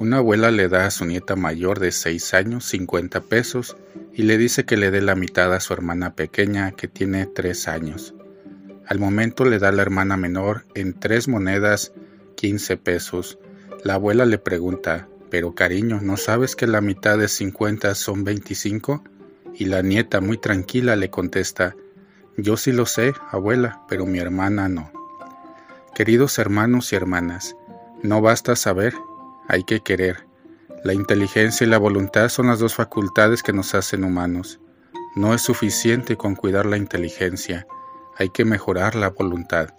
una abuela le da a su nieta mayor de 6 años 50 pesos y le dice que le dé la mitad a su hermana pequeña que tiene 3 años. Al momento le da a la hermana menor en tres monedas 15 pesos. La abuela le pregunta, pero cariño, ¿no sabes que la mitad de 50 son 25? Y la nieta muy tranquila le contesta, yo sí lo sé, abuela, pero mi hermana no. Queridos hermanos y hermanas, no basta saber, hay que querer. La inteligencia y la voluntad son las dos facultades que nos hacen humanos. No es suficiente con cuidar la inteligencia, hay que mejorar la voluntad.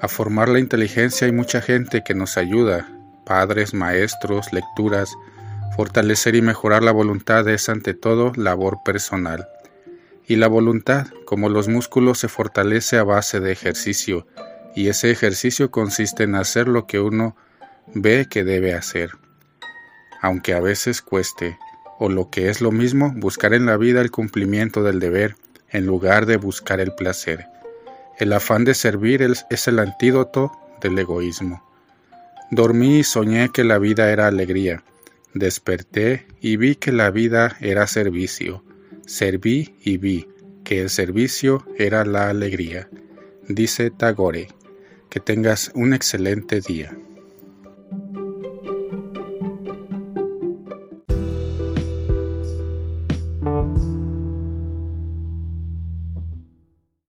A formar la inteligencia hay mucha gente que nos ayuda, padres, maestros, lecturas. Fortalecer y mejorar la voluntad es ante todo labor personal. Y la voluntad, como los músculos, se fortalece a base de ejercicio, y ese ejercicio consiste en hacer lo que uno ve que debe hacer, aunque a veces cueste, o lo que es lo mismo, buscar en la vida el cumplimiento del deber en lugar de buscar el placer. El afán de servir es el antídoto del egoísmo. Dormí y soñé que la vida era alegría. Desperté y vi que la vida era servicio. Serví y vi que el servicio era la alegría. Dice Tagore, que tengas un excelente día.